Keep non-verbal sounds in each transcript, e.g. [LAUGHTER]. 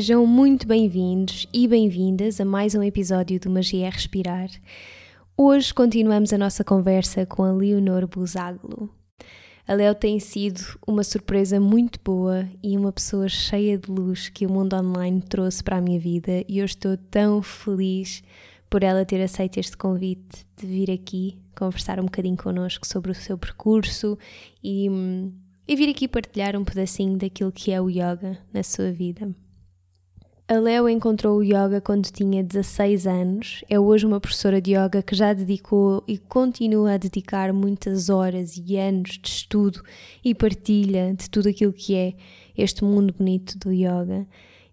Sejam muito bem-vindos e bem-vindas a mais um episódio do Magia Respirar. Hoje continuamos a nossa conversa com a Leonor Buzaglo. A Leo tem sido uma surpresa muito boa e uma pessoa cheia de luz que o mundo online trouxe para a minha vida e eu estou tão feliz por ela ter aceito este convite de vir aqui conversar um bocadinho connosco sobre o seu percurso e, e vir aqui partilhar um pedacinho daquilo que é o yoga na sua vida. A Leo encontrou o yoga quando tinha 16 anos. É hoje uma professora de yoga que já dedicou e continua a dedicar muitas horas e anos de estudo e partilha de tudo aquilo que é este mundo bonito do yoga.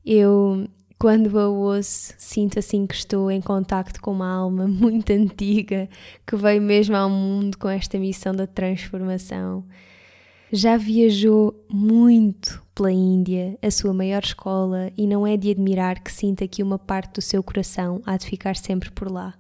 Eu, quando a ouço, sinto assim que estou em contacto com uma alma [LAUGHS] muito antiga que veio mesmo ao mundo com esta missão da transformação. Já viajou muito pela Índia, a sua maior escola, e não é de admirar que sinta que uma parte do seu coração há de ficar sempre por lá.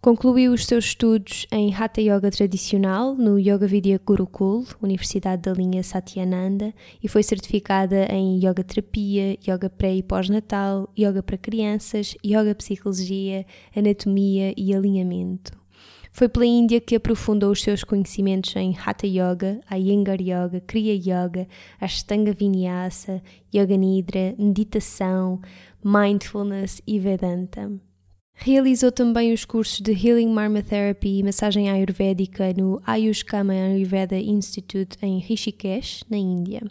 Concluiu os seus estudos em Hatha Yoga tradicional no Yoga Vidya Gurukul, Universidade da linha Satyananda, e foi certificada em Yoga Terapia, Yoga Pré e Pós-Natal, Yoga para Crianças, Yoga Psicologia, Anatomia e Alinhamento. Foi pela Índia que aprofundou os seus conhecimentos em Hatha Yoga, Iyengar Yoga, Kriya Yoga, Ashtanga Vinyasa, Yoga Nidra, meditação, mindfulness e Vedanta. Realizou também os cursos de Healing Marma Therapy e massagem ayurvédica no Ayush Kama Ayurveda Institute em Rishikesh, na Índia.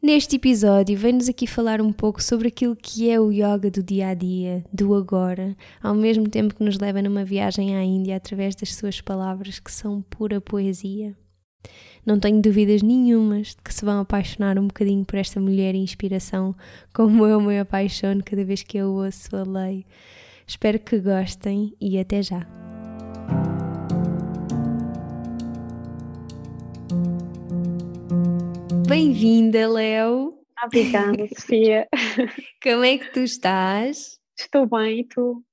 Neste episódio, vem-nos aqui falar um pouco sobre aquilo que é o yoga do dia a dia, do agora, ao mesmo tempo que nos leva numa viagem à Índia através das suas palavras que são pura poesia. Não tenho dúvidas nenhumas de que se vão apaixonar um bocadinho por esta mulher e inspiração, como eu me apaixono cada vez que eu ouço a lei. Espero que gostem e até já! Bem-vinda, Léo. Obrigada, Sofia. [LAUGHS] Como é que tu estás? Estou bem, e tu?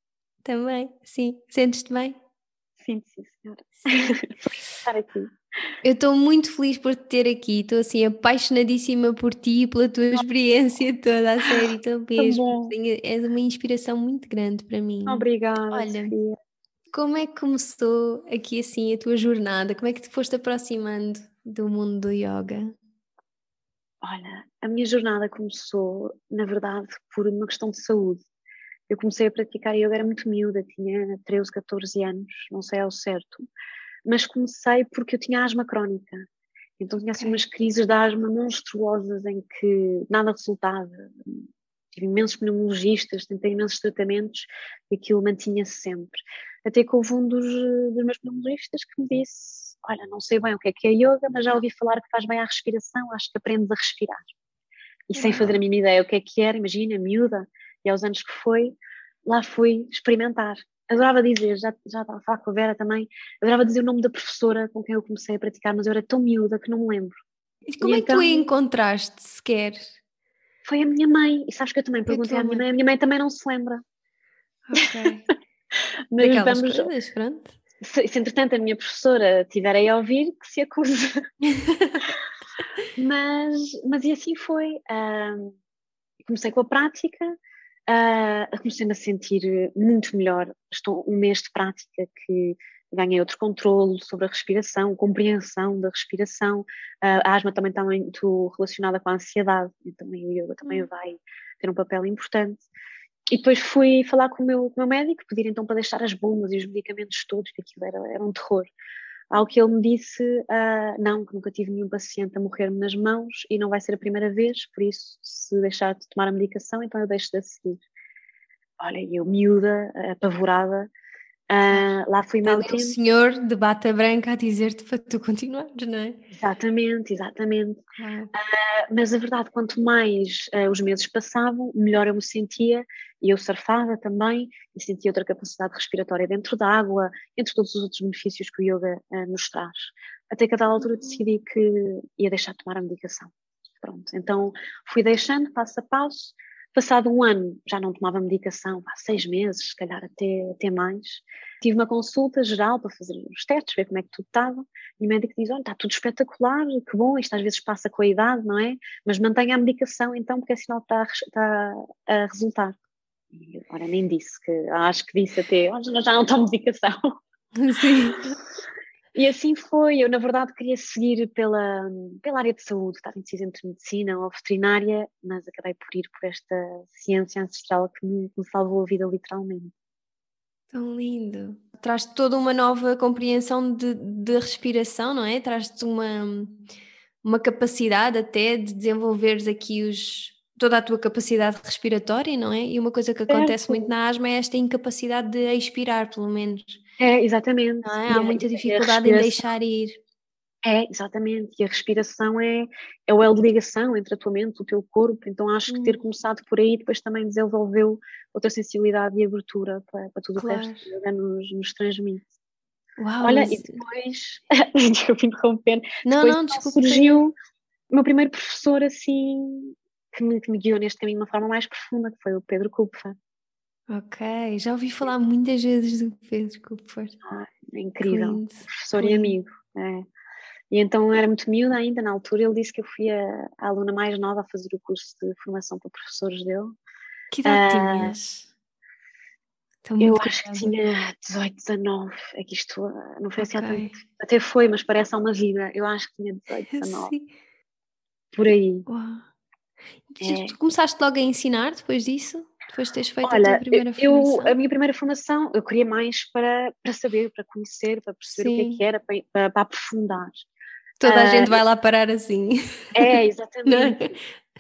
Também, sim. Sentes-te bem? Sinto, sim, senhora. [LAUGHS] estar aqui. Eu estou muito feliz por te ter aqui, estou assim apaixonadíssima por ti e pela tua experiência toda, a sério, estou [LAUGHS] mesmo. És uma inspiração muito grande para mim. Obrigada, Olha, Sofia. como é que começou aqui assim a tua jornada? Como é que te foste aproximando do mundo do yoga? Olha, a minha jornada começou, na verdade, por uma questão de saúde. Eu comecei a praticar yoga, era muito miúda, tinha 13, 14 anos, não sei ao certo, mas comecei porque eu tinha asma crónica. Então tinha assim umas crises de asma monstruosas em que nada resultava. Tive imensos pneumologistas, tentei imensos tratamentos e aquilo mantinha-se sempre. Até que houve um dos, dos meus pneumologistas que me disse olha, não sei bem o que é que é yoga, mas já ouvi falar que faz bem à respiração, acho que aprendes a respirar. E sem fazer a mínima ideia o que é que era, imagina, miúda, e aos anos que foi, lá fui experimentar. Adorava dizer, já, já estava a falar com a Vera também, adorava dizer o nome da professora com quem eu comecei a praticar, mas eu era tão miúda que não me lembro. E como e é então, que tu a encontraste sequer? Foi a minha mãe, e sabes que eu também perguntei à minha mãe, a minha mãe também não se lembra. Ok. [LAUGHS] mas Daquelas vamos, coisas, pronto se, se entretanto a minha professora estiver aí a ouvir, que se acusa. [LAUGHS] mas, mas e assim foi. Uh, comecei com a prática, uh, comecei-me a sentir muito melhor. Estou um mês de prática que ganhei outro controle sobre a respiração, compreensão da respiração. A asma também está muito relacionada com a ansiedade, e também o yoga também hum. vai ter um papel importante. E depois fui falar com o meu, com o meu médico, pedir então para deixar as bombas e os medicamentos todos, que aquilo era, era um terror. Ao que ele me disse, uh, não, que nunca tive nenhum paciente a morrer-me nas mãos e não vai ser a primeira vez, por isso, se deixar de tomar a medicação, então eu deixo de seguir. Olha, eu miúda, apavorada, Uh, lá fui meu tempo. o senhor de bata branca a dizer-te para tu continuares, não é? Exatamente, exatamente. Uh, mas a verdade, quanto mais uh, os meses passavam, melhor eu me sentia e eu surfava também e sentia outra capacidade respiratória dentro da água, entre todos os outros benefícios que o yoga nos traz. Até que a dada altura decidi que ia deixar de tomar a medicação. Pronto, então fui deixando passo a passo Passado um ano já não tomava medicação, há seis meses, se calhar até, até mais. Tive uma consulta geral para fazer os testes, ver como é que tudo estava, e o médico diz: Olha, está tudo espetacular, que bom, isto às vezes passa com a idade, não é? Mas mantenha a medicação então, porque é sinal que está, está a resultar. E agora nem disse, que acho que disse até: Olha, já não tomo medicação. [LAUGHS] Sim. E assim foi. Eu, na verdade, queria seguir pela, pela área de saúde, estava indecisa entre medicina ou veterinária, mas acabei por ir por esta ciência ancestral que me, me salvou a vida, literalmente. Tão lindo. Traz-te toda uma nova compreensão de, de respiração, não é? Traz-te uma, uma capacidade até de desenvolveres aqui os, toda a tua capacidade respiratória, não é? E uma coisa que acontece muito na asma é esta incapacidade de expirar, pelo menos. É, exatamente. É? Há muita dificuldade em deixar ir. É, exatamente. E a respiração é, é o elo de ligação entre a tua mente e o teu corpo. Então acho que ter hum. começado por aí depois também desenvolveu outra sensibilidade e abertura para, para tudo claro. o resto que nos, nos transmite. Uau, Olha, mas... e depois, [LAUGHS] desculpa interromper, não, depois não, desculpa. surgiu o meu primeiro professor assim que me, que me guiou neste caminho de uma forma mais profunda, que foi o Pedro Kupfer. Ok, já ouvi falar muitas vezes do Pedro Cooper. Ah, é incrível, professor e amigo. É. E então era muito miúda ainda na altura, ele disse que eu fui a, a aluna mais nova a fazer o curso de formação para professores dele. Que idade uh, tinhas? eu acho que tinha 18, 19, é que isto ah, não foi assim okay. tanto, até foi, mas parece há uma vida, eu acho que tinha 18, 19, [LAUGHS] Sim. por aí. Uau. É. Tu começaste logo a ensinar depois disso? Depois de teres feito Olha, a tua primeira eu, formação? A minha primeira formação eu queria mais para, para saber, para conhecer, para perceber Sim. o que é que era, para, para, para aprofundar. Toda uh, a gente vai lá parar assim. [LAUGHS] É, exatamente.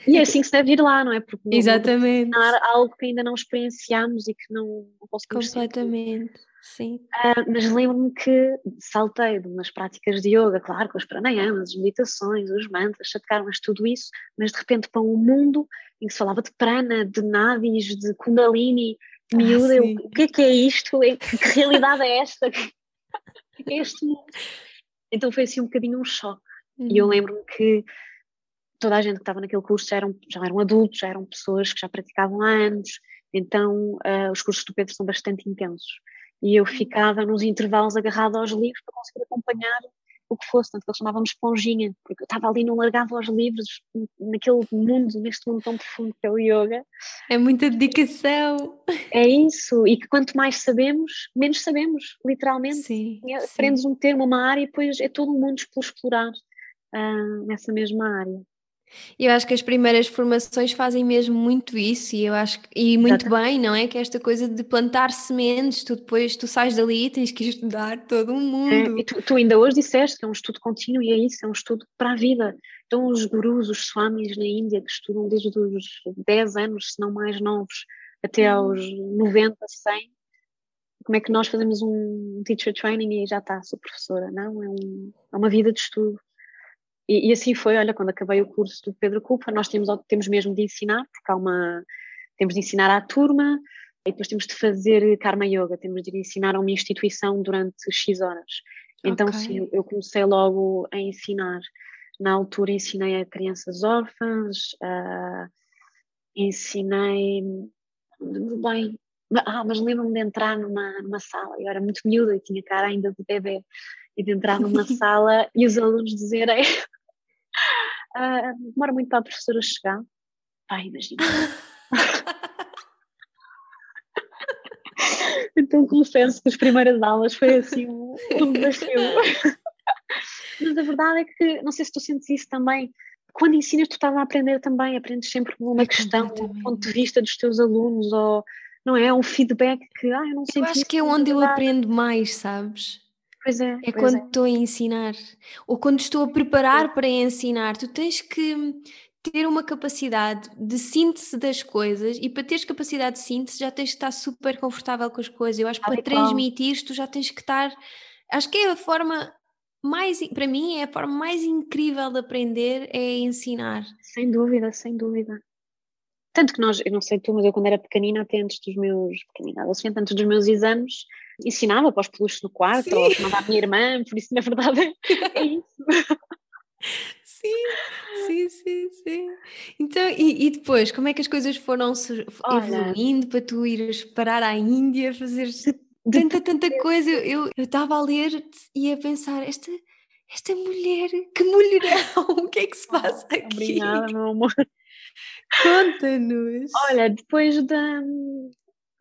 e é assim que se deve ir lá, não é? Porque não, exatamente. Não algo que ainda não experienciamos e que não, não conseguimos Completamente. Sentir. Sim. Uh, mas lembro-me que saltei de umas práticas de yoga, claro, com as pranayamas, as meditações, os mantras, satkaras, tudo isso, mas de repente para um mundo em que se falava de prana, de nadis, de kundalini, ah, miúda, o que é que é isto? Que realidade é esta? que [LAUGHS] é este mundo? Então foi assim um bocadinho um choque. Uhum. E eu uhum. lembro-me que toda a gente que estava naquele curso já eram, já eram adultos, já eram pessoas que já praticavam há anos, então uh, os cursos do Pedro são bastante intensos e eu ficava nos intervalos agarrada aos livros para conseguir acompanhar o que fosse, tanto que eu chamava-me esponjinha, porque eu estava ali, não largava os livros naquele mundo, neste mundo tão profundo que é o yoga. É muita dedicação. É isso, e que quanto mais sabemos, menos sabemos, literalmente. Sim, Aprendes sim. um termo, uma área, e depois é todo um mundo por explorar uh, nessa mesma área. Eu acho que as primeiras formações fazem mesmo muito isso e eu acho que, e muito Exato. bem, não é? Que é esta coisa de plantar sementes, tu depois tu sais dali e tens que estudar todo o mundo. É, e tu, tu, ainda hoje disseste que é um estudo contínuo e é isso, é um estudo para a vida. Então os gurus, os swamis na Índia que estudam desde os 10 anos, se não mais novos, até hum. aos 90, 100, como é que nós fazemos um teacher training e já está, sou professora? Não, é, um, é uma vida de estudo. E, e, assim foi, olha, quando acabei o curso do Pedro Culpa, nós temos, temos mesmo de ensinar, porque há uma, temos de ensinar à turma e depois temos de fazer Karma Yoga, temos de ensinar a uma instituição durante X horas. Então, okay. sim, eu comecei logo a ensinar. Na altura ensinei a crianças órfãs, uh, ensinei, bem, ah, mas lembro-me de entrar numa, numa sala, eu era muito miúda e tinha cara ainda de bebê, e de entrar numa [LAUGHS] sala e os alunos dizerem uh, demora muito para a professora chegar. Pai, imagina. [LAUGHS] então confesso que as primeiras aulas foi assim um, um desafio. [LAUGHS] Mas a verdade é que, não sei se tu sentes isso também, quando ensinas, tu estás a aprender também, aprendes sempre uma é questão, um ponto de vista dos teus alunos, ou não é? Um feedback que, ah, eu não sei. Eu acho que é onde eu aprendo mais, sabes? Pois é. É quando é. estou a ensinar, ou quando estou a preparar para ensinar, tu tens que ter uma capacidade de síntese das coisas e para teres capacidade de síntese já tens que estar super confortável com as coisas. Eu acho que para transmitir tu já tens que estar. Acho que é a forma mais, para mim, é a forma mais incrível de aprender é ensinar. Sem dúvida, sem dúvida. Tanto que nós, eu não sei tu, mas eu quando era pequenina, até antes dos meus, pequenina, adolescente, antes dos meus exames, ensinava para os peluches no quarto, Sim. ou chamava a minha irmã, por isso na verdade é isso. Sim, sim, sim, sim. Então, e, e, depois, como é que as coisas foram evoluindo para tu ires parar à Índia, fazer tanta, tanta coisa? Eu estava a ler e a pensar, esta, esta mulher, que mulherão, [LAUGHS] o que é que se passa aqui? Obrigada, meu amor. Conta-nos. Olha, depois da,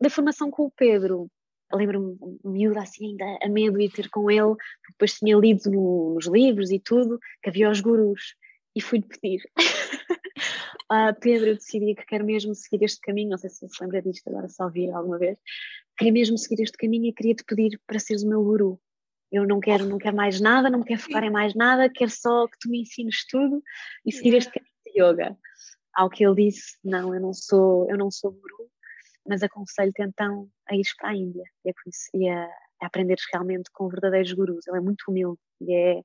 da formação com o Pedro, lembro-me miúda assim ainda a medo de ir ter com ele, depois tinha lido no, nos livros e tudo, que havia os gurus, e fui-lhe pedir. [LAUGHS] ah, Pedro, eu decidi que quero mesmo seguir este caminho, não sei se se lembra disto agora, só ouvir alguma vez, queria mesmo seguir este caminho e queria-te pedir para seres o meu guru. Eu não quero, não quero mais nada, não me quero focar em mais nada, quero só que tu me ensines tudo e seguir este caminho de yoga. Ao que ele disse, não, eu não sou, eu não sou guru, mas aconselho-te então a ires para a Índia e a, e a, a aprenderes realmente com verdadeiros gurus. Ele é muito humilde e é,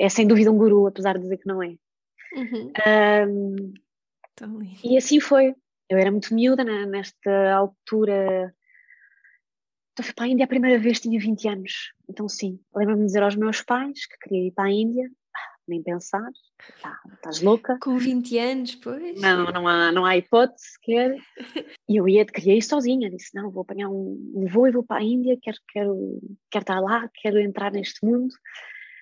é sem dúvida um guru, apesar de dizer que não é. Uhum. Um, e assim foi. Eu era muito miúda né, nesta altura. Então fui para a Índia a primeira vez, tinha 20 anos. Então sim, lembro-me de dizer aos meus pais que queria ir para a Índia nem pensar, tá, estás louca. Com 20 anos, pois. Não, não há, não há hipótese sequer. E [LAUGHS] eu ia, queria ir sozinha, disse, não, vou apanhar um, voo e vou para a Índia, quero, quero, quero estar lá, quero entrar neste mundo.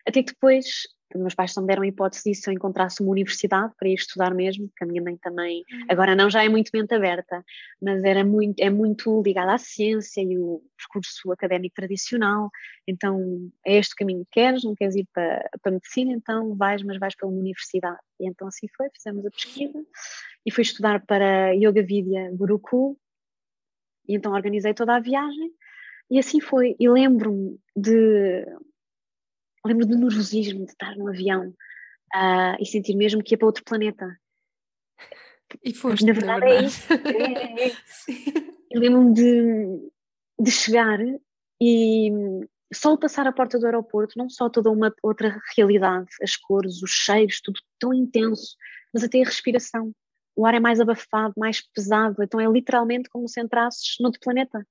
Até que depois meus pais só me deram a hipótese disso se eu encontrasse uma universidade para ir estudar mesmo, porque a minha mãe também, uhum. agora não, já é muito mente aberta, mas era muito, é muito ligada à ciência e o percurso académico tradicional, então é este o caminho que queres, não queres ir para, para medicina, então vais, mas vais para uma universidade. E então assim foi, fizemos a pesquisa e fui estudar para Yoga Vidya Gurukul, e então organizei toda a viagem, e assim foi, e lembro-me de lembro do nervosismo de estar no avião uh, e sentir mesmo que ia para outro planeta. E foste, na verdade, é isso. É, é. [LAUGHS] lembro-me de, de chegar e só passar a porta do aeroporto, não só toda uma outra realidade, as cores, os cheiros, tudo tão intenso, mas até a respiração. O ar é mais abafado, mais pesado, então é literalmente como se entrasses noutro planeta.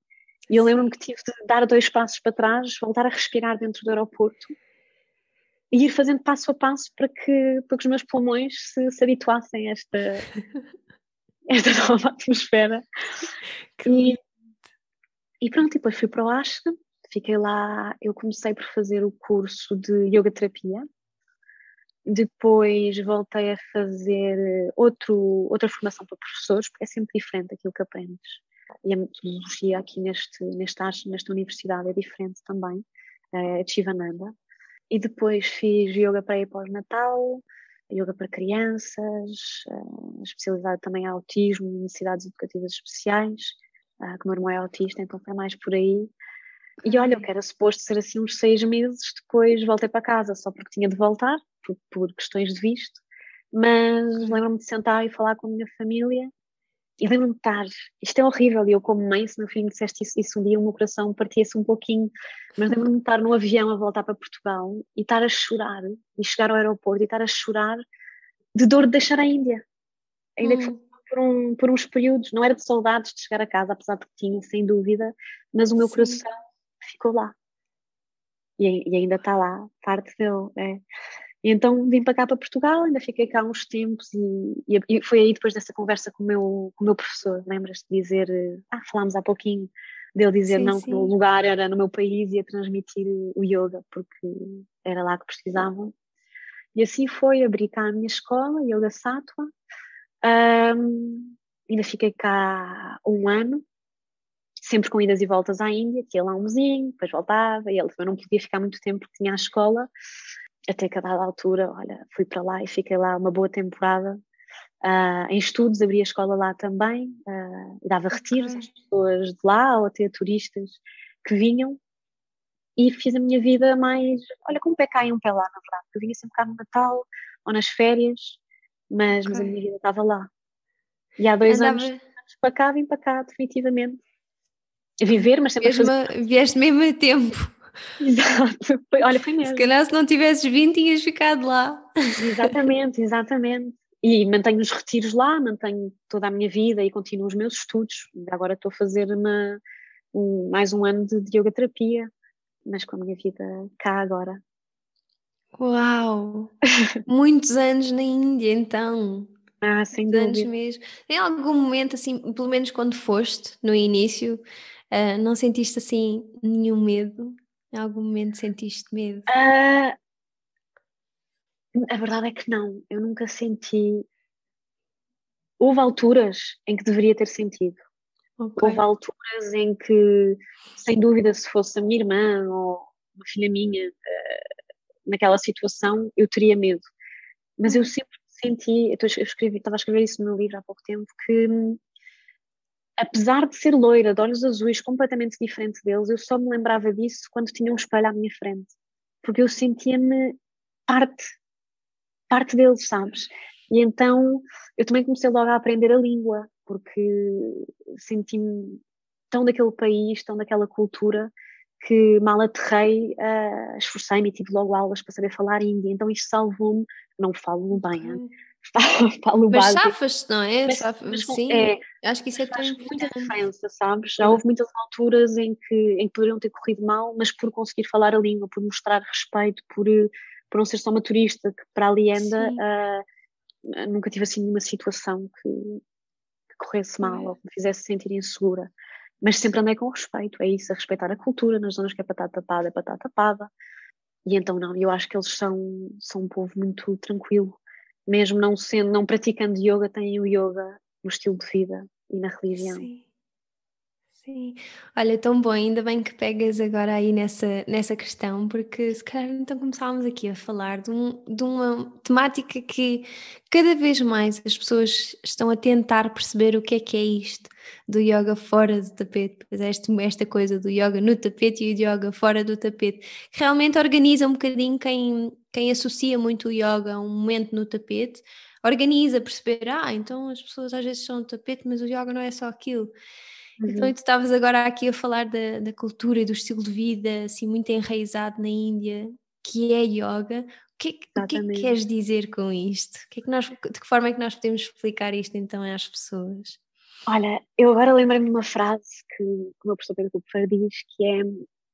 E eu lembro-me que tive de dar dois passos para trás, voltar a respirar dentro do aeroporto e ir fazendo passo a passo para que, para que os meus pulmões se, se habituassem a esta, [LAUGHS] esta nova atmosfera. E, e pronto, depois fui para o Ashram, fiquei lá, eu comecei por fazer o curso de yoga terapia, depois voltei a fazer outro, outra formação para professores, porque é sempre diferente aquilo que aprendes. E a metodologia aqui neste, neste nesta universidade é diferente também, é de Shivananda. E depois fiz yoga para ir pós-natal, yoga para crianças, uh, especializado também em autismo, necessidades educativas especiais, uh, que o meu irmão é autista, então foi mais por aí. E olha, eu que era suposto ser assim uns seis meses, depois voltei para casa só porque tinha de voltar, por, por questões de visto, mas lembro-me de sentar e falar com a minha família e lembro-me de estar, isto é horrível, e eu como mãe, se meu filho me disseste isso, isso um dia, o meu coração partia-se um pouquinho, mas lembro-me de estar no avião a voltar para Portugal e estar a chorar, e chegar ao aeroporto e estar a chorar de dor de deixar a Índia. Ainda hum. que por, um, por uns períodos, não era de saudades de chegar a casa, apesar de que tinha, sem dúvida, mas o meu Sim. coração ficou lá. E, e, ainda está lá, parte dele. É. E então vim para cá para Portugal, ainda fiquei cá uns tempos e, e, foi aí depois dessa conversa com o meu, com o meu professor, lembras-te de dizer, ah, falámos há pouquinho, dele dizer sim, não, sim. que o lugar era no meu país e a transmitir o yoga, porque era lá que precisavam. E assim foi, abri cá a minha escola, Yoga Sattva, um, ainda fiquei cá um ano sempre com idas e voltas à Índia, que ia lá um mesinho, depois voltava, e ele também não podia ficar muito tempo porque tinha a escola, até que a dada altura, olha, fui para lá e fiquei lá uma boa temporada, uh, em estudos, abri a escola lá também, uh, dava retiros às pessoas de lá, ou até turistas que vinham, e fiz a minha vida mais, olha, com um pé cá e um pé lá, na verdade, eu vinha sempre cá no Natal, ou nas férias, mas, okay. mas a minha vida estava lá. E há dois Andava... anos para cá, vim para cá, definitivamente. A viver, mas sempre Vieste, a fazer... vieste mesmo a tempo. [LAUGHS] Exato, foi, olha, foi mesmo. Se calhar se não tivesses vindo, tinhas ficado lá. Exatamente, exatamente. E mantenho os retiros lá, mantenho toda a minha vida e continuo os meus estudos. Agora estou a fazer uma, um, mais um ano de, de yoga terapia, mas com a minha vida cá agora. Uau! Muitos anos na Índia, então. [LAUGHS] Ah, sem dúvida. Anos mesmo. Em algum momento, assim, pelo menos quando foste, no início, uh, não sentiste assim nenhum medo? Em algum momento sentiste medo? Uh, a verdade é que não. Eu nunca senti. Houve alturas em que deveria ter sentido. Okay. Houve alturas em que, sem dúvida, se fosse a minha irmã ou uma filha minha uh, naquela situação, eu teria medo. Mas eu sempre senti, eu escrevi, estava a escrever isso no meu livro há pouco tempo, que apesar de ser loira, de olhos azuis, completamente diferente deles, eu só me lembrava disso quando tinha um espelho à minha frente. Porque eu sentia-me parte, parte deles, sabes? E então eu também comecei logo a aprender a língua, porque senti-me tão daquele país, tão daquela cultura, que mal aterrei, uh, esforcei-me e tive logo aulas para saber falar índia, então isto salvou-me, não falo bem, okay. [LAUGHS] falo mas básico. safas não é? Mas, mas, sim, é, acho que isso é tão muita diferença, sabes? Já houve muitas alturas em que, em que poderiam ter corrido mal, mas por conseguir falar a língua, por mostrar respeito, por, por não ser só uma turista que para ali anda, uh, nunca tive assim nenhuma situação que, que corresse mal é. ou que me fizesse sentir insegura. Mas sempre andei com respeito, é isso, a respeitar a cultura, nas zonas que é para estar tapada, é para estar tapada. E então não, eu acho que eles são, são um povo muito tranquilo, mesmo não sendo, não praticando yoga, têm o yoga no estilo de vida e na religião. Sim. Sim, olha, tão bom, ainda bem que pegas agora aí nessa, nessa questão, porque se calhar então começámos aqui a falar de, um, de uma temática que cada vez mais as pessoas estão a tentar perceber o que é que é isto do yoga fora do tapete, pois é esta, esta coisa do yoga no tapete e o yoga fora do tapete, que realmente organiza um bocadinho quem, quem associa muito o yoga a um momento no tapete, organiza perceber, ah, então as pessoas às vezes são no tapete, mas o yoga não é só aquilo. Então, uhum. Tu estavas agora aqui a falar da, da cultura e do estilo de vida, assim, muito enraizado na Índia, que é yoga. O que, o que é que queres dizer com isto? Que é que nós, de que forma é que nós podemos explicar isto então às pessoas? Olha, eu agora lembrei-me de uma frase que, que o meu professor Pedro Cooper diz, que é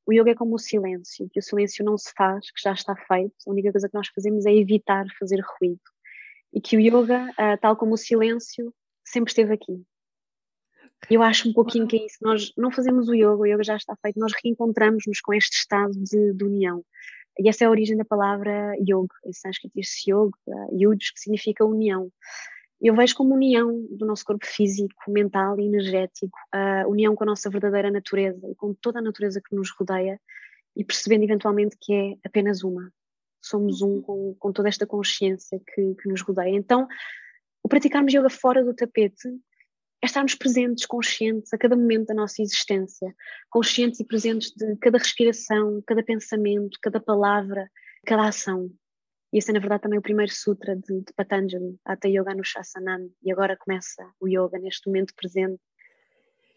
o yoga é como o silêncio, que o silêncio não se faz, que já está feito, a única coisa que nós fazemos é evitar fazer ruído. E que o yoga, uh, tal como o silêncio, sempre esteve aqui. Eu acho um pouquinho que é isso. Nós não fazemos o yoga, o yoga já está feito, nós reencontramos-nos com este estado de, de, união. E essa é a origem da palavra yoga. Em sânscrito diz-se yoga, yuj, que significa união. Eu vejo como união do nosso corpo físico, mental e energético, a união com a nossa verdadeira natureza e com toda a natureza que nos rodeia e percebendo eventualmente que é apenas uma. Somos um com, com toda esta consciência que, que nos rodeia. Então, o praticarmos yoga fora do tapete é estarmos presentes, conscientes a cada momento da nossa existência, conscientes e presentes de cada respiração, cada pensamento, cada palavra, cada ação. E esse é, na verdade, também o primeiro sutra de, de Patanjali, Hatha Yoga Anushasana, e agora começa o yoga neste momento presente.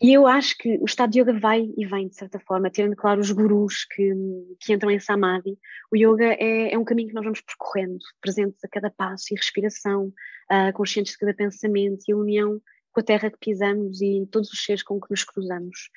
E eu acho que o estado de yoga vai e vem, de certa forma, tendo claro os gurus que, que entram em Samadhi. O yoga é, é um caminho que nós vamos percorrendo, presentes a cada passo e respiração, uh, conscientes de cada pensamento e a união com a terra que pisamos e todos os seres com que nos cruzamos.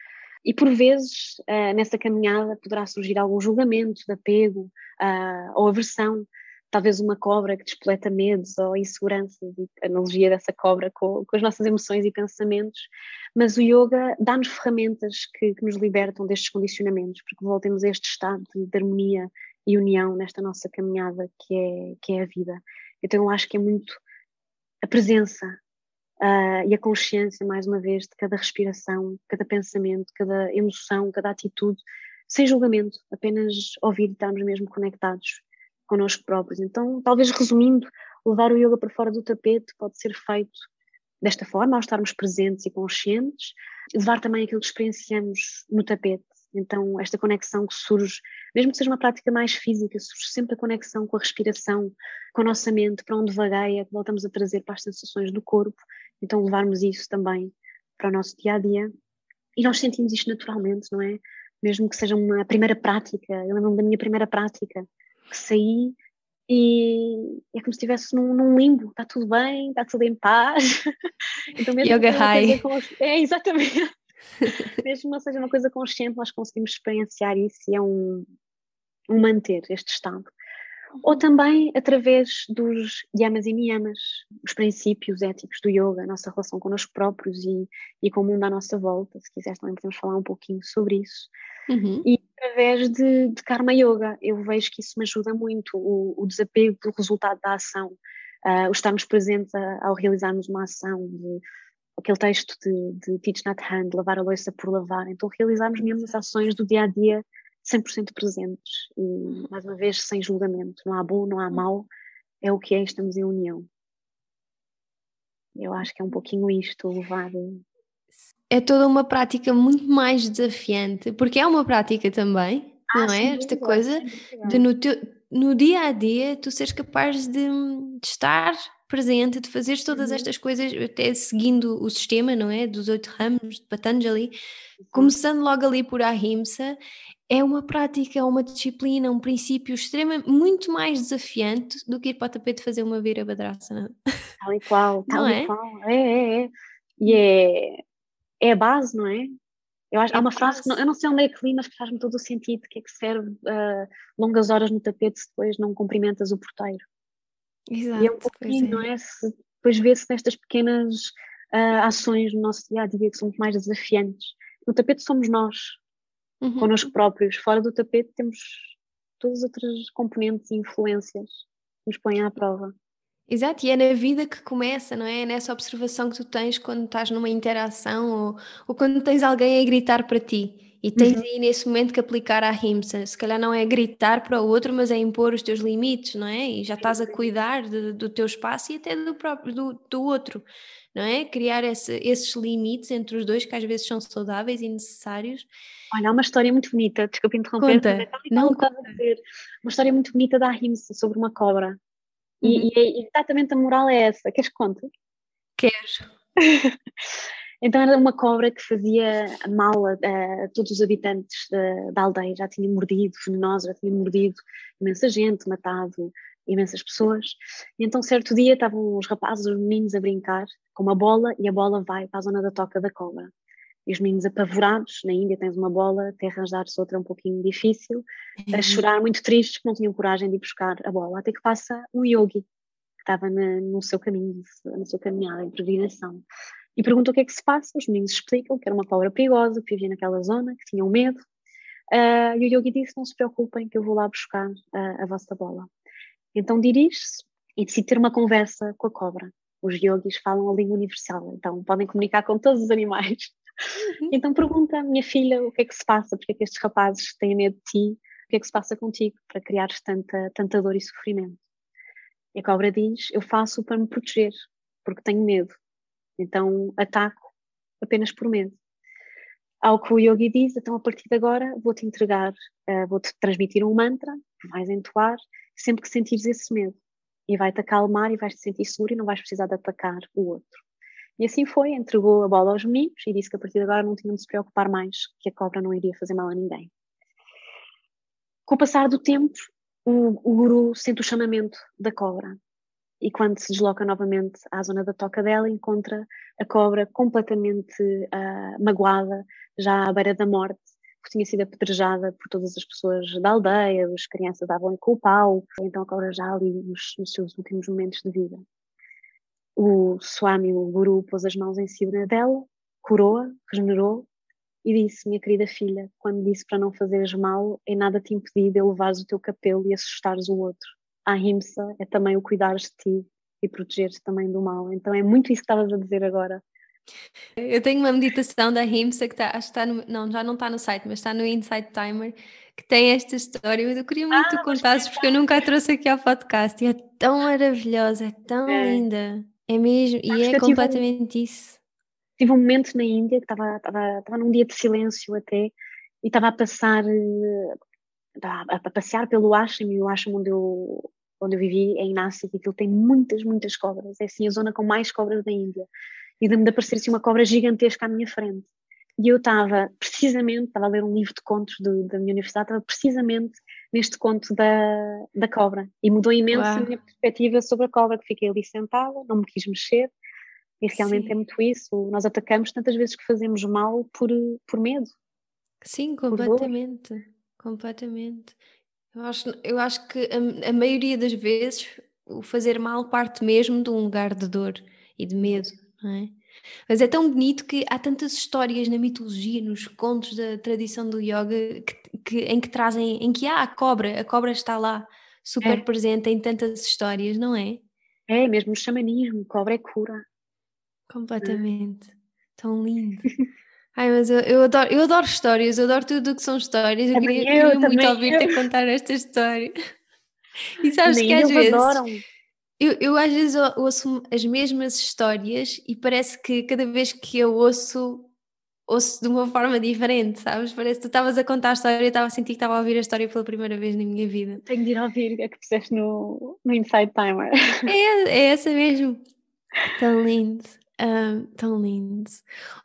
E por vezes, uh, nessa caminhada, poderá surgir algum julgamento de apego uh, ou aversão, talvez uma cobra que despoleta medos ou inseguranças, e analogia dessa cobra com, com, as nossas emoções e pensamentos, mas o yoga dá-nos ferramentas que, que, nos libertam destes condicionamentos, porque voltemos a este estado de, de harmonia e união nesta nossa caminhada que é, que é a vida. Então eu acho que é muito a presença, uh, e a consciência, mais uma vez, de cada respiração, cada pensamento, cada emoção, cada atitude, sem julgamento, apenas ouvir e estarmos mesmo conectados connosco próprios. Então, talvez resumindo, levar o yoga para fora do tapete pode ser feito desta forma, ao estarmos presentes e conscientes, levar também aquilo que experienciamos no tapete. Então, esta conexão que surge, mesmo que seja uma prática mais física, surge sempre a conexão com a respiração, com a nossa mente, para onde vagueia, que voltamos a trazer para as sensações do corpo. Então, levarmos isso também para o nosso dia a dia. E nós sentimos isto naturalmente, não é? Mesmo que seja uma primeira prática. Eu lembro-me da minha primeira prática, que saí e é como se estivesse num, num, limbo, está tudo bem, está tudo em paz. [LAUGHS] então, mesmo Yoga high. É, exatamente. [LAUGHS] mesmo não seja uma coisa consciente, nós conseguimos experienciar isso e é um, um manter este estado. Ou também através dos yamas e niyamas, os princípios éticos do yoga, a nossa relação connosco próprios e, e com o mundo à nossa volta. Se quiseres, também podemos falar um pouquinho sobre isso. Uhum. E através de, de Karma Yoga. Eu vejo que isso me ajuda muito, o, o desapego do resultado da ação, uh, o estarmos presentes a, ao realizarmos uma ação, de, aquele texto de, de Teach Not Hand, lavar a louça por lavar. Então, realizarmos mesmo as ações do dia a dia 100% presentes e, mais uma vez, sem julgamento. Não há bom, não há mau, é o que é, estamos em união. Eu acho que é um pouquinho isto, levar é toda uma prática muito mais desafiante, porque é uma prática também, ah, não é? Esta coisa de no, teu, no dia a dia tu seres capaz de, de estar presente, de fazeres todas uhum. estas coisas, até seguindo o sistema, não é? Dos oito ramos de Patanjali, uhum. começando logo ali por Ahimsa, é uma prática, é uma disciplina, um princípio extremamente, muito mais desafiante do que ir para o tapete fazer uma vira badraça. Tal e qual, [LAUGHS] tal não e é? qual. É, é, é. E é, é a base, não é? Eu acho, é há uma frase que não, eu não sei onde é que li, mas que faz-me todo o sentido, que é que serve uh, longas horas no tapete se depois não cumprimentas o porteiro. Exato, e é um pouquinho, é. não é? Se, depois vê-se nestas pequenas uh, ações no nosso dia a dia que são mais desafiantes. No tapete somos nós, uhum. connosco próprios. Fora do tapete temos todas as outras componentes e influências que nos põem à prova. Exato, e é na vida que começa, não é? É nessa observação que tu tens quando estás numa interação ou, ou quando tens alguém a gritar para ti. E tens uhum. aí nesse momento que aplicar a rimsa. Se calhar não é gritar para o outro, mas é impor os teus limites, não é? E já estás a cuidar de, do teu espaço e até do próprio do, do outro, não é? Criar esse, esses limites entre os dois que às vezes são saudáveis e necessários. Olha, há uma história muito bonita, desculpa interromper. Conta. É não, conta. Uma história muito bonita da Ahimsa sobre uma cobra. E, uhum. e, exatamente a moral é essa. Queres que conte? Quero. [LAUGHS] então era uma cobra que fazia mal a, a todos os habitantes da, da, aldeia. Já tinha mordido, venenosa, já tinha mordido imensa gente, matado imensas pessoas. E então certo dia estavam os rapazes, os meninos a brincar com uma bola e a bola vai para a zona da toca da cobra e os meninos apavorados, na Índia tens uma bola, até arranjar-se outra é um pouquinho difícil, a uhum. chorar muito tristes que não tinham coragem de ir buscar a bola, até que passa um yogi, que estava na, no seu caminho, na sua caminhada em peregrinação, e pergunta o que é que se passa, os meninos explicam que era uma cobra perigosa, que vivia naquela zona, que tinham medo, uh, e o yogi disse, não se preocupem que eu vou lá buscar uh, a vossa bola. Então dirige-se e decide ter uma conversa com a cobra. Os yogis falam a língua universal, então podem comunicar com todos os animais. Uhum. Então pergunta à minha filha o que é que se passa, porque é que estes rapazes têm medo de ti, o que é que se passa contigo para criares tanta, tanta dor e sofrimento. E a cobra diz: Eu faço para me proteger, porque tenho medo. Então ataco apenas por medo. Ao que o yogi diz: Então a partir de agora vou-te entregar, uh, vou-te transmitir um mantra vais entoar sempre que sentires esse medo. E vai-te acalmar e vais te sentir seguro e não vais precisar de atacar o outro. E assim foi, entregou a bola aos meninos e disse que a partir de agora não tinham de se preocupar mais, que a cobra não iria fazer mal a ninguém. Com o passar do tempo, o, o guru sente o chamamento da cobra e quando se desloca novamente à zona da toca dela, encontra a cobra completamente uh, magoada, já à beira da morte, porque tinha sido apedrejada por todas as pessoas da aldeia, as crianças davam-lhe com o pau, então a cobra já ali nos, nos seus últimos momentos de vida. O Swami, o Guru, pôs as mãos em cima dela, curou-a, regenerou e disse: Minha querida filha, quando disse para não fazeres mal, em nada te impedi de levares o teu capelo e assustares o outro. A ahimsa é também o cuidares de ti e proteger-te também do mal. Então é muito isso que estavas a dizer agora. Eu tenho uma meditação da Himsa que está, acho que está no, não, já não está no site, mas está no Insight Timer, que tem esta história, eu queria muito ah, que tu contasses porque eu nunca a trouxe aqui ao podcast e é tão maravilhosa, é tão é. linda, é mesmo, e é completamente um, isso. Tive um momento na Índia que estava, estava, estava num dia de silêncio até e estava a passar, estava a passear pelo Ashram e o Ashram onde eu, onde eu vivi é em Nashik e aquilo tem muitas, muitas cobras, é assim a zona com mais cobras da Índia e de me aparecer assim uma cobra gigantesca à minha frente. E eu estava precisamente, estava a ler um livro de contos do, da minha universidade, estava precisamente neste conto da, da cobra. E mudou imenso Uau. a minha perspectiva sobre a cobra, que fiquei ali sentada, não me quis mexer. E realmente Sim. é muito isso. Nós atacamos tantas vezes que fazemos mal por, por medo. Sim, completamente. Completamente. Eu acho, eu acho que a, a maioria das vezes o fazer mal parte mesmo de um lugar de dor e de medo, não é? Mas é tão bonito que há tantas histórias na mitologia, nos contos da tradição do yoga, que, que, em que trazem, em que há a cobra, a cobra está lá, super é. presente em tantas histórias, não é? É, mesmo no xamanismo, cobra é cura. Completamente. É. Tão lindo. [LAUGHS] Ai, mas eu, eu, adoro, eu adoro histórias, eu adoro tudo o que são histórias. Eu também queria, eu, queria muito ouvir-te contar esta história. [LAUGHS] E sabes que às vezes. Adoram eu, eu às vezes ouço as mesmas histórias e parece que cada vez que eu ouço, ouço de uma forma diferente, sabes? Parece que tu estavas a contar a história e eu estava a sentir que estava a ouvir a história pela primeira vez na minha vida. Tenho de ir ouvir, é que puseste no, no Inside Timer. É, é essa mesmo. [LAUGHS] Tão lindo. Um, tão lindo.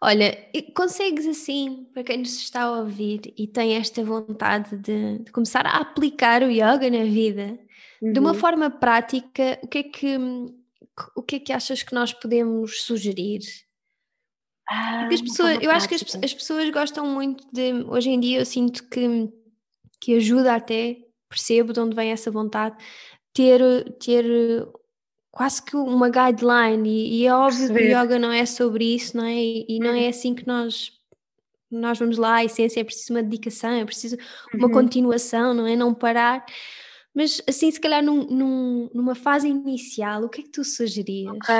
Olha, consegues assim, para quem nos está a ouvir e tem esta vontade de, de começar a aplicar o yoga na vida, Uhum. De uma uhum. forma prática, o que é que o que é que achas que nós podemos sugerir? Ah, Porque as pessoas, eu acho que as, as, pessoas gostam muito de, hoje em dia eu sinto que, que ajuda até, percebo de onde vem essa vontade, ter, ter quase que uma guideline e, e é óbvio Perceber. que o yoga não é sobre isso, não é? E, e não é uhum. assim que nós nós vamos lá, a essência é preciso uma dedicação, é preciso uma uhum. continuação, não é? Não parar. Mas assim, se calhar num, num, numa fase inicial, o que é que tu sugerias? Ok,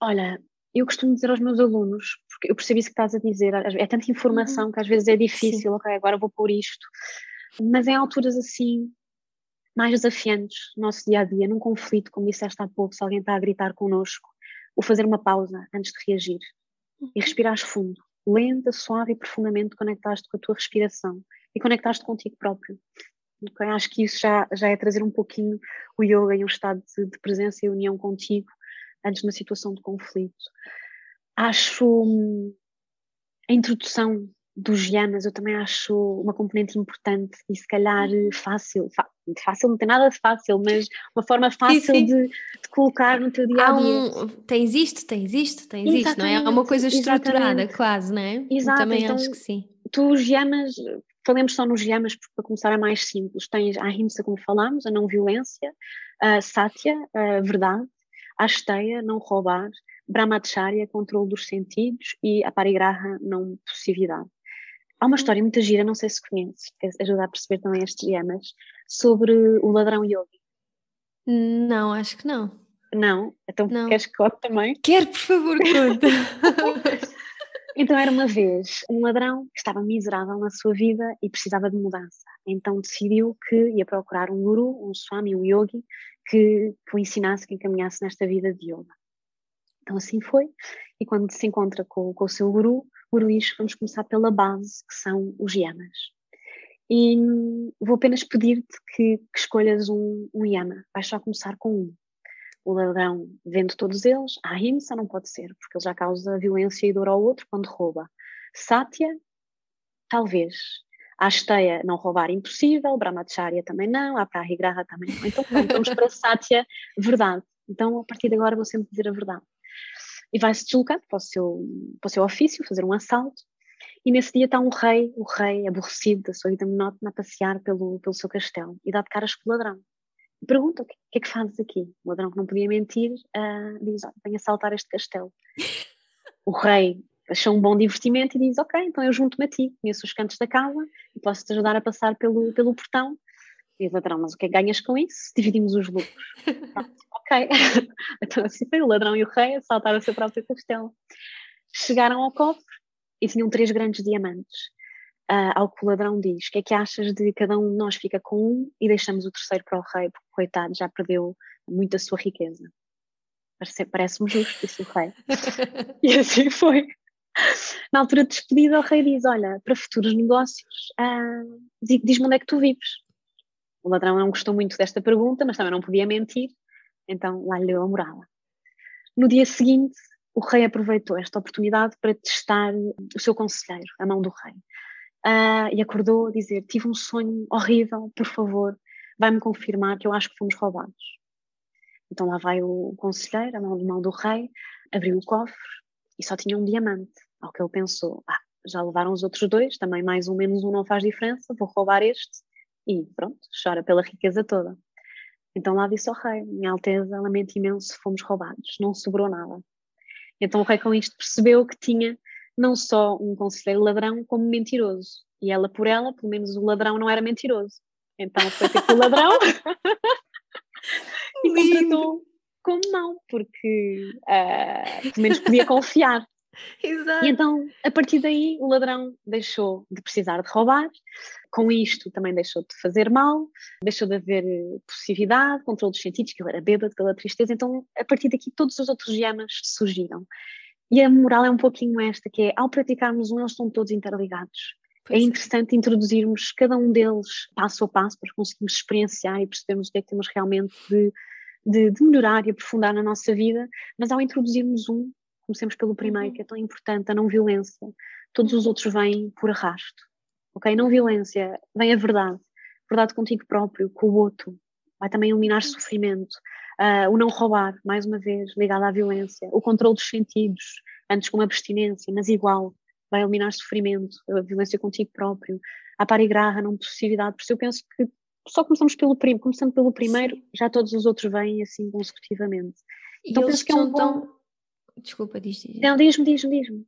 olha, eu costumo dizer aos meus alunos, porque eu percebi isso que estás a dizer, é tanta informação uhum. que às vezes é difícil, Sim. ok, agora vou pôr isto, mas em alturas assim mais desafiantes no nosso dia a dia, num conflito, como disseste há pouco, se alguém está a gritar connosco, o fazer uma pausa antes de reagir uhum. e respirares fundo, lenta, suave e profundamente conectaste com a tua respiração e conectaste contigo próprio. Okay? Acho que isso já, já é trazer um pouquinho o yoga em um estado de, de presença e união contigo antes de uma situação de conflito. Acho hum, a introdução dos yamas eu também acho uma componente importante e se calhar fácil, fácil não tem nada de fácil, mas uma forma fácil sim, sim. De, de, colocar no teu dia a dia. Um, tens isto, tens isto, tens exatamente, isto, não é? É uma coisa estruturada exatamente. quase, não é? Exato, também então, acho que sim. Tu os yamas falemos só nos yamas, porque para começar é mais simples. Tens a ahimsa, como falámos, a não violência, a satya, a verdade, a asteia, não roubar, brahmacharya, controle dos sentidos e a parigraha, não possessividade. Há uma história muito gira, não sei se conheces, ajuda a perceber também estes yamas, sobre o ladrão yogi. Não, acho que não. Não? Então não. queres que conte também? Quero, por favor, conta. [LAUGHS] Então era uma vez um ladrão que estava miserável na sua vida e precisava de mudança. Então decidiu que ia procurar um guru, um swami, um yogi, que, que o ensinasse, que encaminhasse nesta vida de yoga. Então assim foi, e quando se encontra com, com o seu guru, o guru diz vamos começar pela base, que são os yamas. E vou apenas pedir-te que, que, escolhas um, um yama, vais só começar com um o ladrão vende todos eles, a ahimsa não pode ser, porque ele já causa violência e dor ao outro quando rouba. Satya, talvez. Asteia, não roubar, impossível. Brahmacharya também não. A prahigraha também não. Então, vamos para Satya, verdade. Então, a partir de agora, vou sempre dizer a verdade. E vai-se deslocar para o, seu, para o seu ofício, fazer um assalto. E nesse dia está um rei, o rei aborrecido da sua vida monótona, a passear pelo, pelo seu castelo e dá de caras com o ladrão pergunta o que, que, é que fazes aqui? O ladrão que não podia mentir uh, diz: oh, venho assaltar este castelo. o rei achou um bom divertimento e diz: Ok, então eu junto-me a ti, conheço os cantos da casa e posso-te ajudar a passar pelo, pelo portão. E o ladrão: Mas o que é que ganhas com isso? Dividimos os lucros. [LAUGHS] ok. [LAUGHS] então assim foi o ladrão e o rei a saltar o seu próprio castelo. Chegaram ao cofre e tinham três grandes diamantes. Uh, ao que o ladrão diz: O que é que achas de cada um de nós fica com um e deixamos o terceiro para o rei, porque coitado já perdeu muito a sua riqueza? Parece-me justo, disse o rei. [LAUGHS] e assim foi. Na altura de despedida, o rei diz: Olha, para futuros negócios, uh, diz-me onde é que tu vives. O ladrão não gostou muito desta pergunta, mas também não podia mentir, então lá lhe deu a morala. No dia seguinte, o rei aproveitou esta oportunidade para testar o seu conselheiro, a mão do rei. Uh, e acordou a dizer: Tive um sonho horrível, por favor, vai-me confirmar que eu acho que fomos roubados. Então lá vai o conselheiro, a mão de mão do rei, abriu o cofre e só tinha um diamante. Ao que ele pensou: ah, já levaram os outros dois, também mais um menos um não faz diferença, vou roubar este. E pronto, chora pela riqueza toda. Então lá disse ao rei: Minha Alteza, lamento imenso, fomos roubados, não sobrou nada. Então o rei com isto percebeu que tinha não só um conselheiro ladrão, como mentiroso. E ela por ela, pelo menos o ladrão não era mentiroso. Então foi tipo o ladrão [LAUGHS] e contratou como não, porque uh, pelo menos podia confiar. [LAUGHS] Exato. E então, a partir daí, o ladrão deixou de precisar de roubar, com isto também deixou de fazer mal, deixou de haver possessividade, controle dos sentidos, que ele era bêbado pela tristeza, então a partir daqui todos os outros gemas surgiram. E a moral é um pouquinho esta, que é, ao praticarmos um, eles estão todos interligados. É pois é interessante é. introduzirmos cada um deles passo a passo para conseguirmos experienciar e percebermos o que é que temos realmente de, de, de melhorar e aprofundar na nossa vida, mas ao introduzirmos um, comecemos pelo primeiro, uhum. que é tão importante, a não violência. Todos os outros vêm por arrasto, ok? Não violência, vem a verdade. Verdade contigo próprio, com o outro. Vai também eliminar sofrimento. Uh, o não roubar, mais uma vez, ligado à violência. O controle dos sentidos, antes com abstinência, mas igual vai eliminar sofrimento, a violência contigo próprio, a parigraha, a não possessividade. Por isso eu penso que só começamos pelo primeiro, começando pelo primeiro, Sim. já todos os outros vêm assim consecutivamente. E então penso que é um bom... Tão... Desculpa, diz, diz. Não, diz-me, diz-me, diz-me.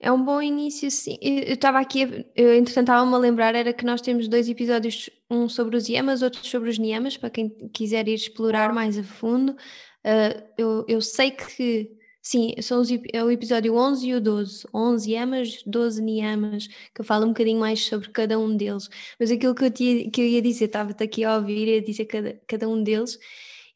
É um bom início, sim. Eu estava aqui, eu, entretanto estava-me a lembrar, era que nós temos dois episódios, um sobre os yamas, outro sobre os niyamas, para quem quiser ir explorar mais a fundo. Uh, eu, eu sei que Sim, são os, é o episódio 11 e o 12. 11 yamas, 12 niyamas, que eu falo um bocadinho mais sobre cada um deles. Mas aquilo que eu, te, que eu ia dizer, estava-te aqui a ouvir, ia dizer cada, cada um deles.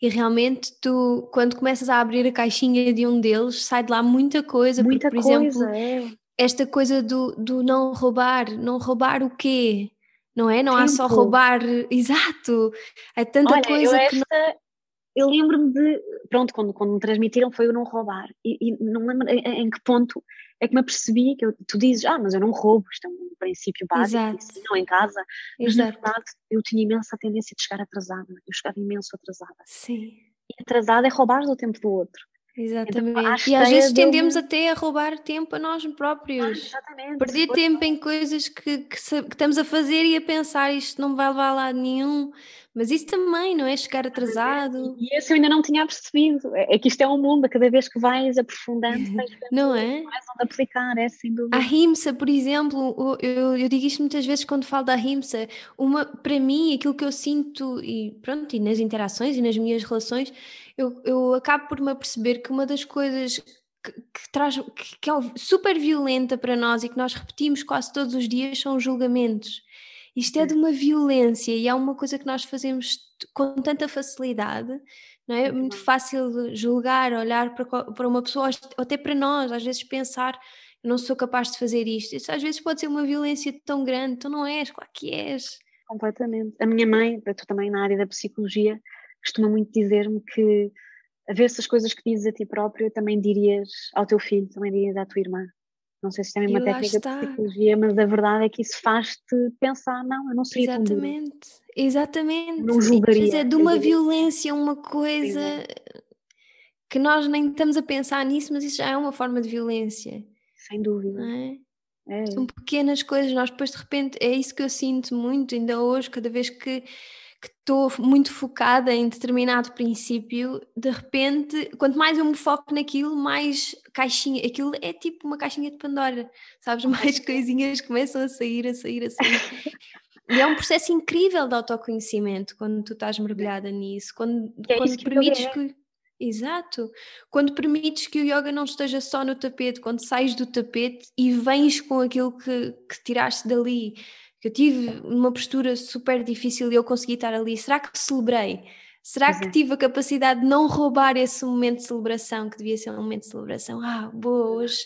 E realmente tu, quando começas a abrir a caixinha de um deles, sai de lá muita coisa. Muita porque, por coisa, exemplo, é. esta coisa do, do não roubar, não roubar o quê? Não é? Não Tempo. há só roubar, [LAUGHS] exato. É tanta Olha, coisa eu esta, não eu lembro-me de, pronto, quando, quando me transmitiram foi eu não roubar, e, e não lembro em, em, que ponto é que me apercebi que eu, tu dizes, ah, mas eu não roubo, isto é um princípio básico, não em casa, mas Exato. na verdade eu tinha imensa tendência de chegar atrasada, eu chegava imenso atrasada. Sim. E atrasada é roubar do tempo do outro. Exatamente. Então, e às vezes tendemos até a roubar tempo a nós próprios. Ah, exatamente. Perder tempo em coisas que, que, que, estamos a fazer e a pensar isto não vai levar a lado nenhum. Mas isso também, não é? Chegar atrasado. E isso eu ainda não tinha percebido. É, é que isto é um mundo, cada vez que vais aprofundando, [LAUGHS] vais não é? mais onde aplicar, é sem dúvida. A rimsa, por exemplo, eu, eu digo isto muitas vezes quando falo da rimsa, uma, para mim, aquilo que eu sinto, e pronto, e nas interações e nas minhas relações, eu, eu acabo por me aperceber que uma das coisas que, que, traz, que, que é super violenta para nós e que nós repetimos quase todos os dias são os julgamentos. Isto é de uma violência e é uma coisa que nós fazemos com tanta facilidade, não é? é muito fácil julgar, olhar para, para uma pessoa, ou até para nós, às vezes pensar, não sou capaz de fazer isto. Isso às vezes pode ser uma violência tão grande, tu não és, claro que és. Completamente. A minha mãe, tu também na área da psicologia, costuma muito dizer-me que a ver se as coisas que dizes a ti próprio também dirias ao teu filho, também dirias à tua irmã. Não sei se também é uma técnica de psicologia, mas a verdade é que isso faz-te pensar, não, eu não seria Exatamente, exatamente. Não julgaria. é de uma violência, uma coisa é. que nós nem estamos a pensar nisso, mas isso já é uma forma de violência. Sem dúvida. É? É. São pequenas coisas, nós depois de repente, é isso que eu sinto muito, ainda hoje, cada vez que que estou muito focada em determinado princípio, de repente, quanto mais eu me foco naquilo, mais caixinha, aquilo é tipo uma caixinha de Pandora, sabes? [LAUGHS] Mais coisinhas começam a sair, a sair, a sair. E é um processo incrível de autoconhecimento quando tu estás mergulhada nisso, quando, é quando que permites que. Exato. Quando permites que o yoga não esteja só no tapete, quando sais do tapete e vens com aquilo que, que tiraste dali, que eu tive uma postura super difícil e eu consegui estar ali, será que celebrei? Será que é. tive a capacidade de não roubar esse momento de celebração, que devia ser um momento de celebração? Ah, boa, hoje,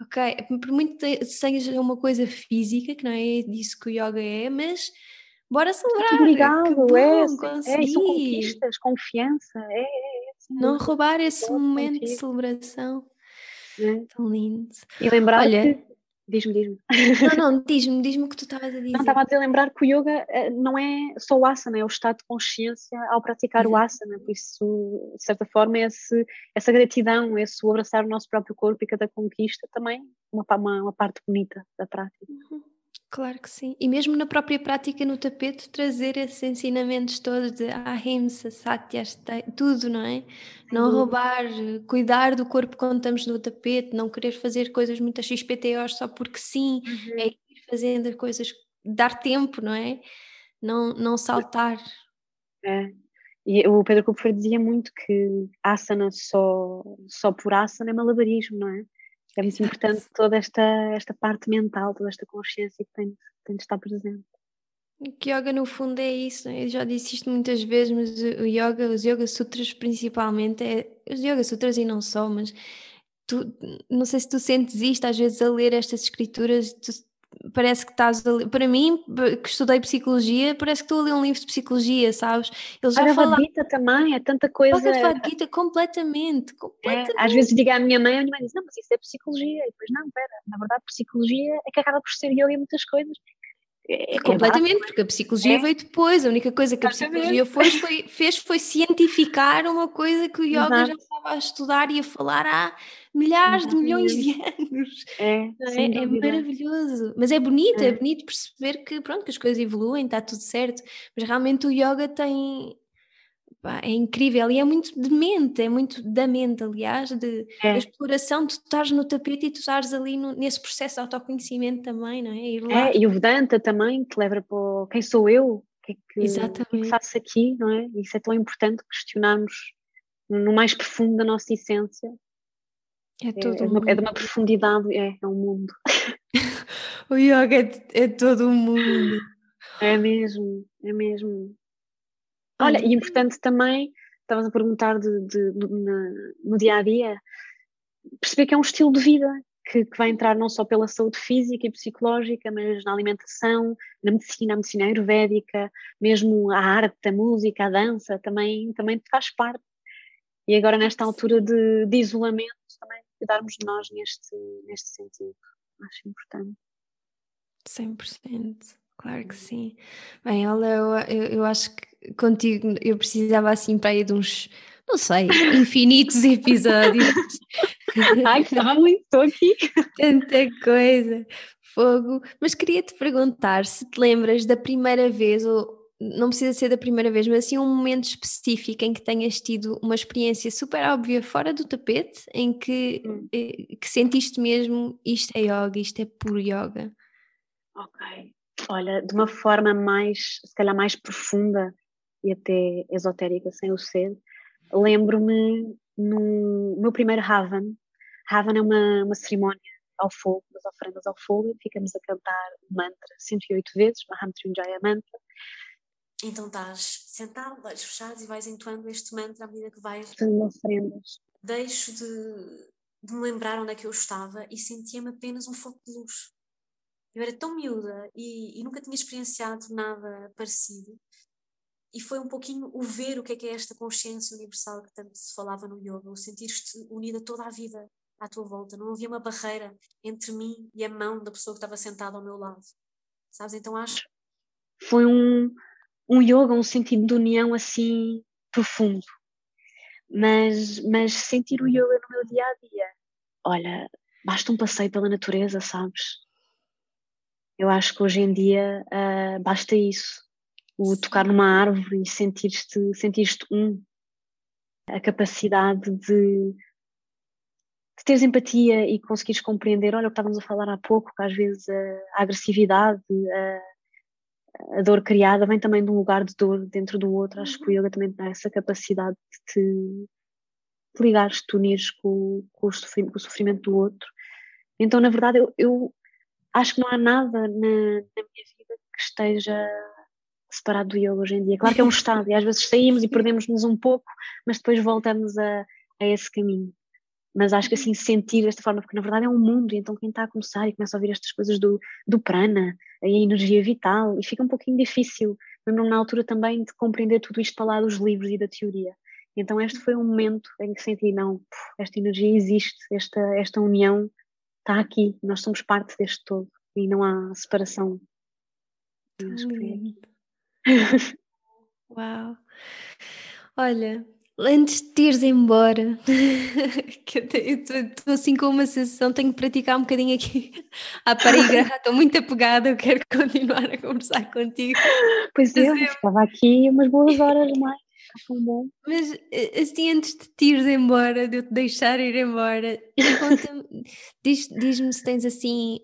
ok, por muito que seja uma coisa física, que não é disso que o yoga é, mas bora celebrar. Obrigado, bom, é, é, são conquistas, confiança, é, é não roubar esse momento de celebração. É. Tão lindo. E lembrar Olha, que... Diz-me, diz-me. Não, não, [LAUGHS] diz-me, diz-me o que tu estavas a dizer. Não, estava a dizer, lembrar que o yoga eh, não é só o asana, é o estado de consciência ao praticar Exato. o asana, por isso, de certa forma, esse, essa gratidão, esse abraçar o nosso próprio corpo e cada conquista também uma, uma, uma parte bonita da prática. Uhum. Claro que sim. E mesmo na própria prática no tapete, trazer esses ensinamentos todos de ahimsa, satya, tudo, não é? Não uhum. roubar, cuidar do corpo quando estamos no tapete, não querer fazer coisas muito XPTOs só porque sim, uhum. é ir fazendo as coisas, dar tempo, não é? Não, não saltar. É. E o Pedro Kupfer dizia muito que asana só, só por asana é malabarismo, não é? É muito importante toda esta, esta parte mental, toda esta consciência que tem, tem de estar presente. Que yoga no fundo é isso, é? eu já disse isto muitas vezes, mas o yoga, os yoga sutras principalmente, é, os yoga sutras e não só, mas tu, não sei se tu sentes isto às vezes a ler estas escrituras, tu parece que estás a ler, para mim, que estudei psicologia, parece que estou a ler um livro de psicologia, sabes? Eles já falam... Também, é tanta coisa. Completamente, completamente. É, às vezes digo à minha mãe, a minha mãe diz, não, mas isso é psicologia, e depois, não, pera, na verdade psicologia é que acaba por ser yoga em muitas coisas. É, é completamente, porque a psicologia é. veio depois, a única coisa que a psicologia foi, foi, fez foi cientificar uma coisa que o yoga Exato. já estava a estudar e a falar há milhares de milhões de anos. É, é, é, maravilhoso. Mas é bonito, é. é. bonito perceber que, pronto, que as coisas evoluem, está tudo certo. Mas realmente o yoga tem. Pá, é incrível e é muito de mente, é muito da mente, aliás, de é. exploração. Tu estás no tapete e tu estás ali no, nesse processo de autoconhecimento também, não é? É, e o Vedanta também, que leva para quem sou eu, o que, é que, Exatamente. que, é que faço aqui, não é? Isso é tão importante questionarmos no mais profundo da nossa essência é, todo é, é, uma, é de uma profundidade, é, é um mundo. [LAUGHS] o yoga é, é todo um mundo. É mesmo, é mesmo. Olha, e importante também, estavas a perguntar de, de, de na, no dia a dia, perceber que é um estilo de vida que, que, vai entrar não só pela saúde física e psicológica, mas na alimentação, na medicina, a medicina ayurvédica, mesmo a arte, a música, a dança, também, também faz parte. E agora, nesta altura de, de isolamento, também cuidarmos de nós neste, neste sentido. Acho importante. 100%, claro que sim. Bem, olha, eu, eu, eu acho que contigo eu precisava assim para ir de uns, não sei, infinitos episódios. [LAUGHS] Ai, estava muito, estou aqui. Tanta coisa, fogo. Mas queria te perguntar se te lembras da primeira vez ou não precisa ser da primeira vez, mas assim um momento específico em que tenhas tido uma experiência super óbvia fora do tapete, em que, hum. Eh, que sentiste mesmo isto é yoga, isto é puro yoga. Ok. Olha, de uma forma mais, se calhar mais profunda e até esotérica, sem o ser, lembro-me no meu primeiro Havan. Havan é uma, uma cerimónia ao fogo, das oferendas ao fogo, e ficamos a cantar o mantra 108 vezes, Mahamrityunjaya Mantra, então estás sentado, olhos fechados e vais entoando este mantra à medida que vais fazendo ofrendas. Deixo de, de me lembrar onde é que eu estava e sentia-me apenas um foco de luz. Eu era tão miúda e, e, nunca tinha experienciado nada parecido. E foi um pouquinho o ver o que é que é esta consciência universal que tanto se falava no yoga, o sentir-te unida toda a vida à tua volta. Não havia uma barreira entre mim e a mão da pessoa que estava sentada ao meu lado. Sabes? Então acho. Foi um, um yoga, um sentido de união assim profundo. Mas, mas sentir o yoga no meu dia a dia, olha, basta um passeio pela natureza, sabes? Eu acho que hoje em dia uh, basta isso. O Sim. tocar numa árvore e sentir-te sentir um. A capacidade de, de teres empatia e conseguires compreender, olha o que estávamos a falar há pouco, que às vezes a, a agressividade, a, a dor criada vem também de um lugar de dor dentro do outro. Acho que o uhum. yoga também dá essa capacidade de te, te ligares, te unires com, com, o sofrimento, com, o sofrimento, do outro. Então, na verdade, eu, eu acho que não há nada na, na, minha vida que esteja separado do yoga hoje em dia. Claro que é um estado, e às vezes saímos e perdemos-nos um pouco, mas depois voltamos a, a esse caminho. Mas acho que assim sentir desta forma, porque na verdade é um mundo, e então quem está a começar e começa a ouvir estas coisas do, do prana, a energia vital, e fica um pouquinho difícil, lembro-me na altura também de compreender tudo isto para lá dos livros e da teoria. Então este foi um momento em que senti, não, esta energia existe, esta, esta união está aqui, nós somos parte deste todo e não há separação. Uau! Olha, antes de [LAUGHS] te ires embora, que estou assim com uma sensação, tenho que praticar um bocadinho aqui à parigra, [LAUGHS] estou muito apegada, eu quero continuar a conversar contigo. Pois é, eu ficava aqui umas boas horas mais. Mas eh, assim, antes de te ires embora, de eu te deixar ir embora, diz-me diz se tens assim,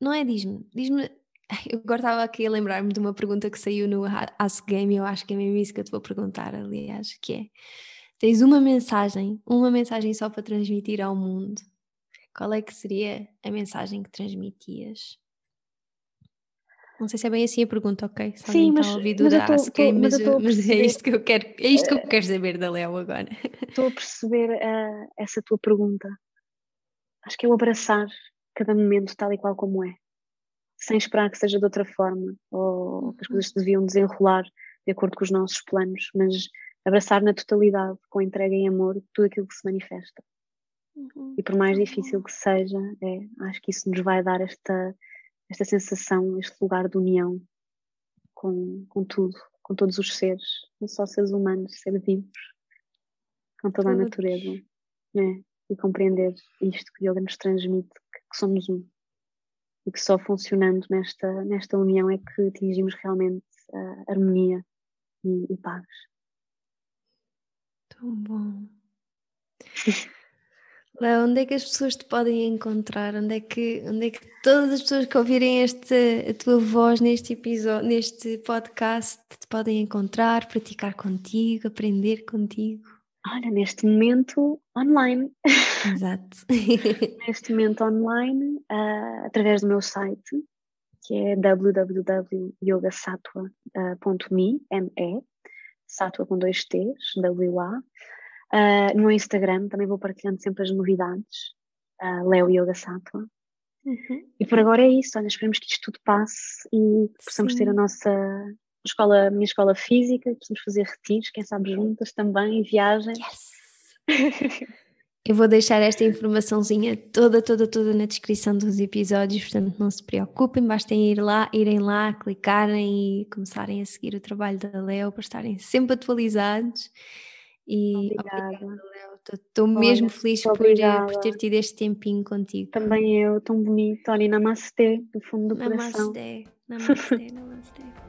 não é diz-me, diz-me [LAUGHS] eu agora estava aqui a lembrar-me de uma pergunta que saiu no Ask Game, eu acho que é mesmo isso que eu te vou perguntar, aliás, que é tens uma mensagem, uma mensagem só para transmitir ao mundo. Qual é que seria a mensagem que transmitias? Não sei se é bem assim a pergunta, ok? Se Sim, mas, ouvido mas, Ask Game, mas, mas, mas é isto que eu quero, é isto que eu quero saber da Léo agora. Estou a perceber uh, essa tua pergunta. Acho que é o abraçar cada momento tal e qual como é sem esperar que seja de outra forma ou que as coisas se deviam desenrolar de acordo com os nossos planos, mas abraçar na totalidade, com entrega e amor, tudo aquilo que se manifesta. Uhum. E por mais difícil que seja, é, acho que isso nos vai dar esta, esta sensação, este lugar de união com, com tudo, com todos os seres, não só seres humanos, seres vivos, com toda a natureza. Né? E compreender isto que o yoga nos transmite, que, que somos um e que só funcionando nesta, nesta união é que atingimos realmente a harmonia e, e paz. Tão bom. [LAUGHS] Léo, onde é que as pessoas te podem encontrar? Onde é que, onde é que todas as pessoas que ouvirem este, a tua voz neste episódio, neste podcast, te podem encontrar, praticar contigo, aprender contigo? Olha, neste momento online. Exato. [LAUGHS] neste momento online, uh, através do meu site, que é www.yogasatwa.me, M-E, Satwa com dois T's, W-A. Uh, no Instagram também vou partilhando sempre as novidades, uh, Leo Yoga Satwa. Uhum. E por agora é isso, olha, esperemos que isto tudo passe e possamos Sim. ter a nossa escola, minha escola física, precisamos fazer retiros, quem sabe juntas também, viagens. Yes. [LAUGHS] Eu vou deixar esta informaçãozinha toda, toda, toda na descrição dos episódios, portanto não se preocupem, basta ir lá, irem lá, clicarem e começarem a seguir o trabalho da Leo para estarem sempre atualizados. E obrigada, Léo. Estou mesmo feliz por, por, ter tido este tempinho contigo. Também eu, tão bonito. Olha, namastê, do fundo do namastê, coração. Namastê, namastê, namastê. [LAUGHS]